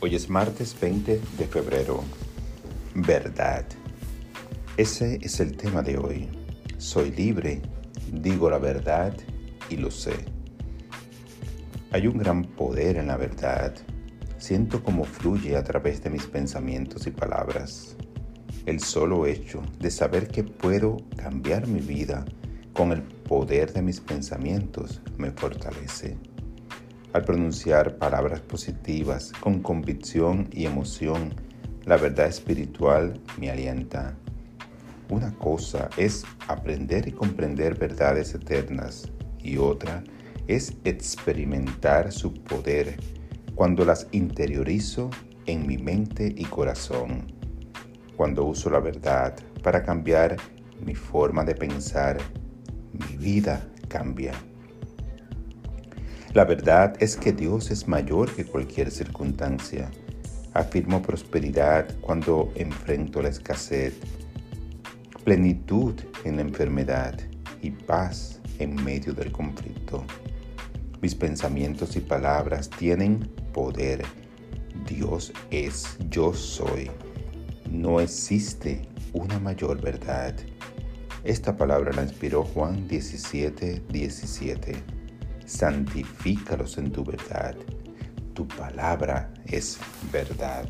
Hoy es martes 20 de febrero. Verdad. Ese es el tema de hoy. Soy libre, digo la verdad y lo sé. Hay un gran poder en la verdad. Siento cómo fluye a través de mis pensamientos y palabras. El solo hecho de saber que puedo cambiar mi vida con el poder de mis pensamientos me fortalece. Al pronunciar palabras positivas con convicción y emoción, la verdad espiritual me alienta. Una cosa es aprender y comprender verdades eternas y otra es experimentar su poder cuando las interiorizo en mi mente y corazón. Cuando uso la verdad para cambiar mi forma de pensar, mi vida cambia. La verdad es que Dios es mayor que cualquier circunstancia. Afirmo prosperidad cuando enfrento la escasez, plenitud en la enfermedad y paz en medio del conflicto. Mis pensamientos y palabras tienen poder. Dios es, yo soy. No existe una mayor verdad. Esta palabra la inspiró Juan 17, 17 santifícalos en tu verdad. Tu palabra es verdad.